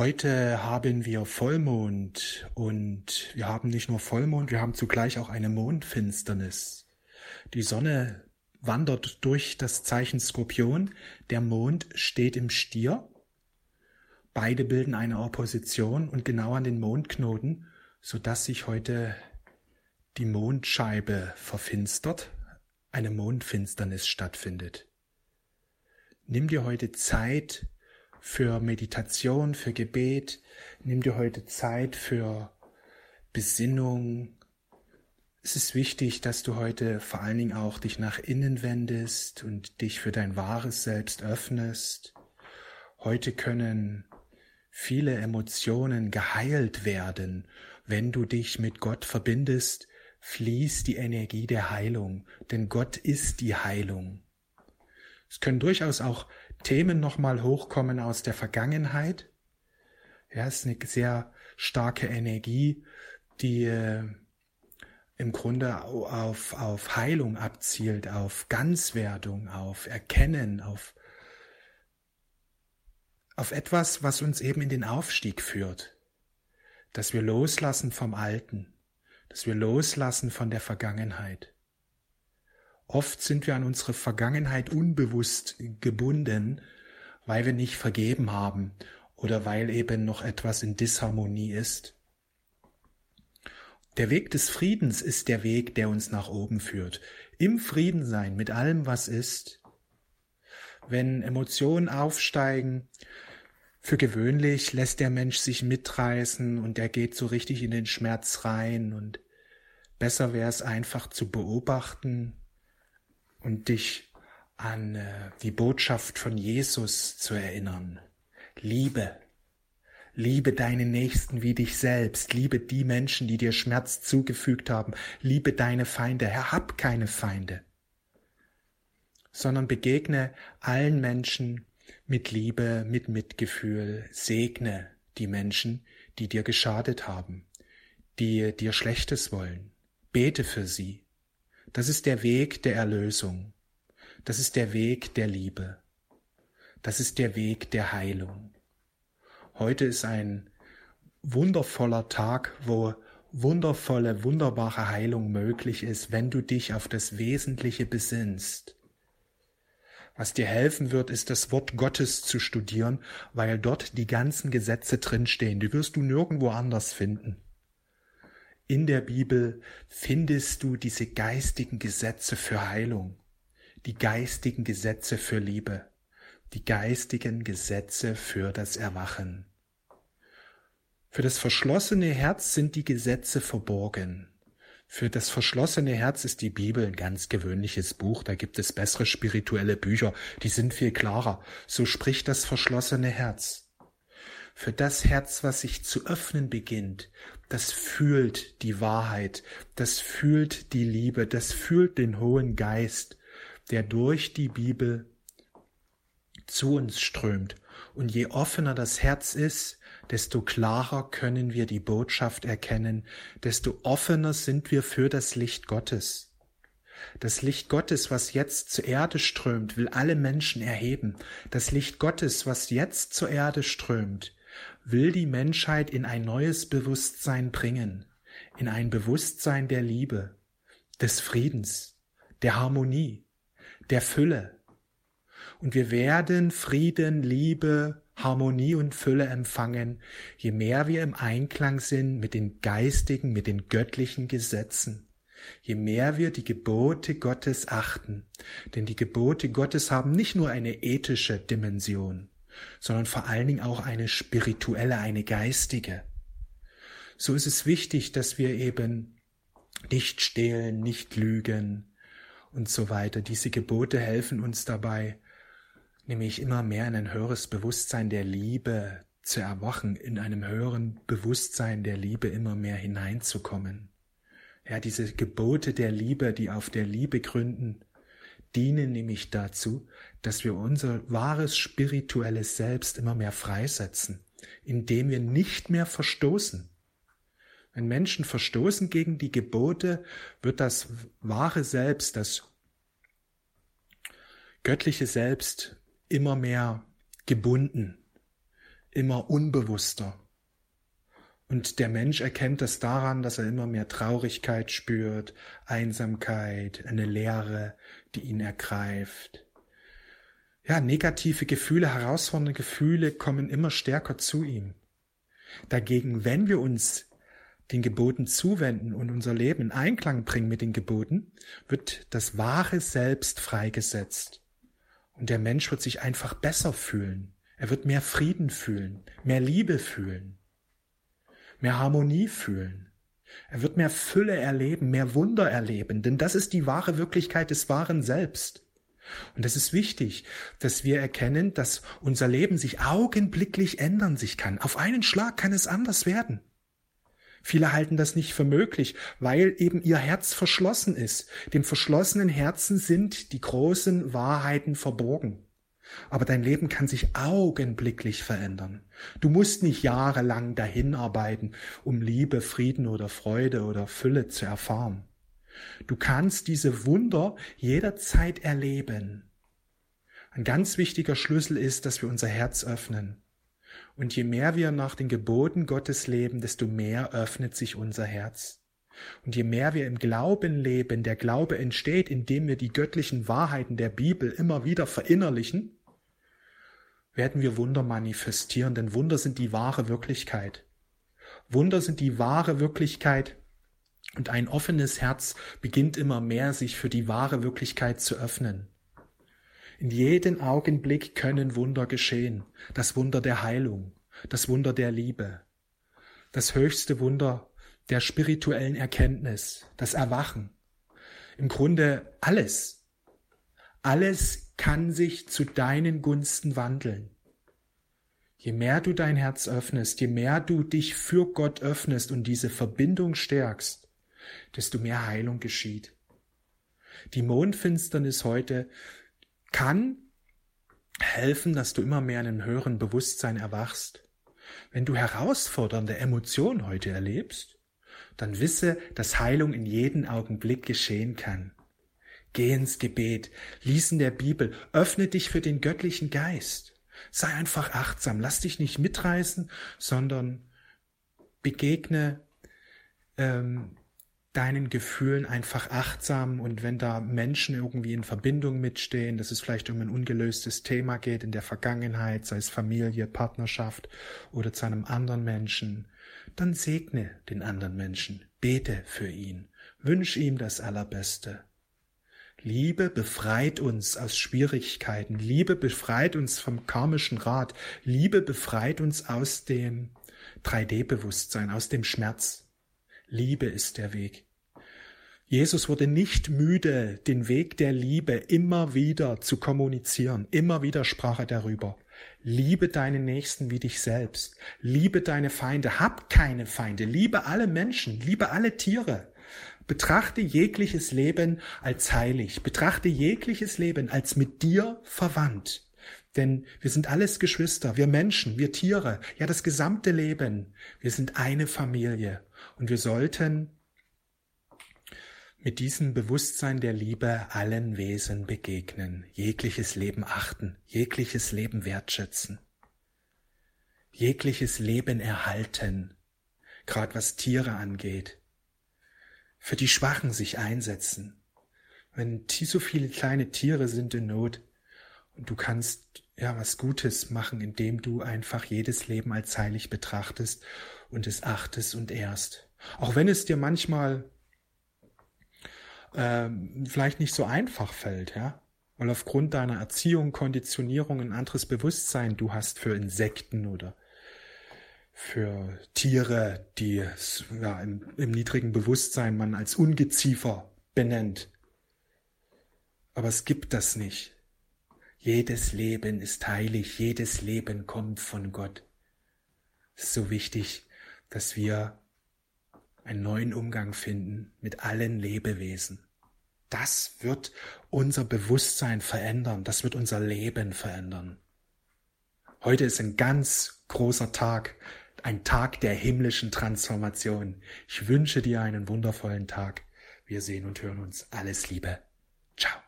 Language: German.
Heute haben wir Vollmond und wir haben nicht nur Vollmond, wir haben zugleich auch eine Mondfinsternis. Die Sonne wandert durch das Zeichen Skorpion, der Mond steht im Stier. Beide bilden eine Opposition und genau an den Mondknoten, so dass sich heute die Mondscheibe verfinstert, eine Mondfinsternis stattfindet. Nimm dir heute Zeit, für Meditation, für Gebet. Nimm dir heute Zeit für Besinnung. Es ist wichtig, dass du heute vor allen Dingen auch dich nach innen wendest und dich für dein wahres Selbst öffnest. Heute können viele Emotionen geheilt werden. Wenn du dich mit Gott verbindest, fließt die Energie der Heilung, denn Gott ist die Heilung. Es können durchaus auch Themen nochmal hochkommen aus der Vergangenheit. Ja, es ist eine sehr starke Energie, die äh, im Grunde auf, auf Heilung abzielt, auf Ganzwerdung, auf Erkennen, auf, auf etwas, was uns eben in den Aufstieg führt. Dass wir loslassen vom Alten, dass wir loslassen von der Vergangenheit. Oft sind wir an unsere Vergangenheit unbewusst gebunden, weil wir nicht vergeben haben oder weil eben noch etwas in Disharmonie ist. Der Weg des Friedens ist der Weg, der uns nach oben führt. Im Frieden sein mit allem, was ist. Wenn Emotionen aufsteigen, für gewöhnlich lässt der Mensch sich mitreißen und er geht so richtig in den Schmerz rein und besser wäre es einfach zu beobachten, und dich an äh, die Botschaft von Jesus zu erinnern. Liebe. Liebe deine Nächsten wie dich selbst. Liebe die Menschen, die dir Schmerz zugefügt haben. Liebe deine Feinde. Herr, hab keine Feinde. Sondern begegne allen Menschen mit Liebe, mit Mitgefühl. Segne die Menschen, die dir geschadet haben, die dir Schlechtes wollen. Bete für sie. Das ist der Weg der Erlösung. Das ist der Weg der Liebe. Das ist der Weg der Heilung. Heute ist ein wundervoller Tag, wo wundervolle, wunderbare Heilung möglich ist, wenn du dich auf das Wesentliche besinnst. Was dir helfen wird, ist das Wort Gottes zu studieren, weil dort die ganzen Gesetze drinstehen. Die wirst du nirgendwo anders finden in der Bibel findest du diese geistigen Gesetze für Heilung, die geistigen Gesetze für Liebe, die geistigen Gesetze für das Erwachen. Für das verschlossene Herz sind die Gesetze verborgen. Für das verschlossene Herz ist die Bibel ein ganz gewöhnliches Buch, da gibt es bessere spirituelle Bücher, die sind viel klarer. So spricht das verschlossene Herz. Für das Herz, was sich zu öffnen beginnt, das fühlt die Wahrheit, das fühlt die Liebe, das fühlt den Hohen Geist, der durch die Bibel zu uns strömt. Und je offener das Herz ist, desto klarer können wir die Botschaft erkennen, desto offener sind wir für das Licht Gottes. Das Licht Gottes, was jetzt zur Erde strömt, will alle Menschen erheben. Das Licht Gottes, was jetzt zur Erde strömt, will die Menschheit in ein neues Bewusstsein bringen, in ein Bewusstsein der Liebe, des Friedens, der Harmonie, der Fülle. Und wir werden Frieden, Liebe, Harmonie und Fülle empfangen, je mehr wir im Einklang sind mit den geistigen, mit den göttlichen Gesetzen, je mehr wir die Gebote Gottes achten. Denn die Gebote Gottes haben nicht nur eine ethische Dimension, sondern vor allen Dingen auch eine spirituelle, eine geistige. So ist es wichtig, dass wir eben nicht stehlen, nicht lügen und so weiter. Diese Gebote helfen uns dabei, nämlich immer mehr in ein höheres Bewusstsein der Liebe zu erwachen, in einem höheren Bewusstsein der Liebe immer mehr hineinzukommen. Ja, diese Gebote der Liebe, die auf der Liebe gründen, dienen nämlich dazu, dass wir unser wahres spirituelles Selbst immer mehr freisetzen, indem wir nicht mehr verstoßen. Wenn Menschen verstoßen gegen die Gebote, wird das wahre Selbst, das göttliche Selbst immer mehr gebunden. immer unbewusster. Und der Mensch erkennt das daran, dass er immer mehr Traurigkeit spürt, Einsamkeit, eine Leere, die ihn ergreift. Ja, negative Gefühle, herausfordernde Gefühle kommen immer stärker zu ihm. Dagegen, wenn wir uns den Geboten zuwenden und unser Leben in Einklang bringen mit den Geboten, wird das wahre Selbst freigesetzt. Und der Mensch wird sich einfach besser fühlen. Er wird mehr Frieden fühlen, mehr Liebe fühlen, mehr Harmonie fühlen. Er wird mehr Fülle erleben, mehr Wunder erleben, denn das ist die wahre Wirklichkeit des wahren Selbst. Und es ist wichtig, dass wir erkennen, dass unser Leben sich augenblicklich ändern sich kann. Auf einen Schlag kann es anders werden. Viele halten das nicht für möglich, weil eben ihr Herz verschlossen ist. Dem verschlossenen Herzen sind die großen Wahrheiten verborgen. Aber dein Leben kann sich augenblicklich verändern. Du musst nicht jahrelang dahin arbeiten, um Liebe, Frieden oder Freude oder Fülle zu erfahren. Du kannst diese Wunder jederzeit erleben. Ein ganz wichtiger Schlüssel ist, dass wir unser Herz öffnen. Und je mehr wir nach den Geboten Gottes leben, desto mehr öffnet sich unser Herz. Und je mehr wir im Glauben leben, der Glaube entsteht, indem wir die göttlichen Wahrheiten der Bibel immer wieder verinnerlichen, werden wir Wunder manifestieren, denn Wunder sind die wahre Wirklichkeit. Wunder sind die wahre Wirklichkeit und ein offenes Herz beginnt immer mehr, sich für die wahre Wirklichkeit zu öffnen. In jedem Augenblick können Wunder geschehen. Das Wunder der Heilung, das Wunder der Liebe, das höchste Wunder der spirituellen Erkenntnis, das Erwachen. Im Grunde alles. Alles kann sich zu deinen Gunsten wandeln. Je mehr du dein Herz öffnest, je mehr du dich für Gott öffnest und diese Verbindung stärkst, desto mehr Heilung geschieht. Die Mondfinsternis heute kann helfen, dass du immer mehr in einem höheren Bewusstsein erwachst. Wenn du herausfordernde Emotionen heute erlebst, dann wisse, dass Heilung in jedem Augenblick geschehen kann. Geh ins Gebet, lies in der Bibel, öffne dich für den göttlichen Geist. Sei einfach achtsam, lass dich nicht mitreißen, sondern begegne ähm, deinen Gefühlen einfach achtsam und wenn da Menschen irgendwie in Verbindung mitstehen, dass es vielleicht um ein ungelöstes Thema geht in der Vergangenheit, sei es Familie, Partnerschaft oder zu einem anderen Menschen, dann segne den anderen Menschen, bete für ihn, wünsch ihm das Allerbeste. Liebe befreit uns aus Schwierigkeiten, Liebe befreit uns vom karmischen Rat, Liebe befreit uns aus dem 3D-Bewusstsein, aus dem Schmerz. Liebe ist der Weg. Jesus wurde nicht müde, den Weg der Liebe immer wieder zu kommunizieren. Immer wieder sprach er darüber. Liebe deinen Nächsten wie dich selbst. Liebe deine Feinde. Hab keine Feinde. Liebe alle Menschen. Liebe alle Tiere. Betrachte jegliches Leben als heilig. Betrachte jegliches Leben als mit dir verwandt. Denn wir sind alles Geschwister, wir Menschen, wir Tiere, ja das gesamte Leben. Wir sind eine Familie. Und wir sollten mit diesem Bewusstsein der Liebe allen Wesen begegnen, jegliches Leben achten, jegliches Leben wertschätzen, jegliches Leben erhalten, gerade was Tiere angeht, für die Schwachen sich einsetzen. Wenn so viele kleine Tiere sind in Not und du kannst ja was Gutes machen, indem du einfach jedes Leben als heilig betrachtest und es achtest und ehrst. Auch wenn es dir manchmal ähm, vielleicht nicht so einfach fällt, ja, weil aufgrund deiner Erziehung, Konditionierung ein anderes Bewusstsein du hast für Insekten oder für Tiere, die ja, im, im niedrigen Bewusstsein man als Ungeziefer benennt. Aber es gibt das nicht. Jedes Leben ist heilig, jedes Leben kommt von Gott. Es ist so wichtig, dass wir einen neuen Umgang finden mit allen Lebewesen. Das wird unser Bewusstsein verändern, das wird unser Leben verändern. Heute ist ein ganz großer Tag, ein Tag der himmlischen Transformation. Ich wünsche dir einen wundervollen Tag. Wir sehen und hören uns. Alles Liebe. Ciao.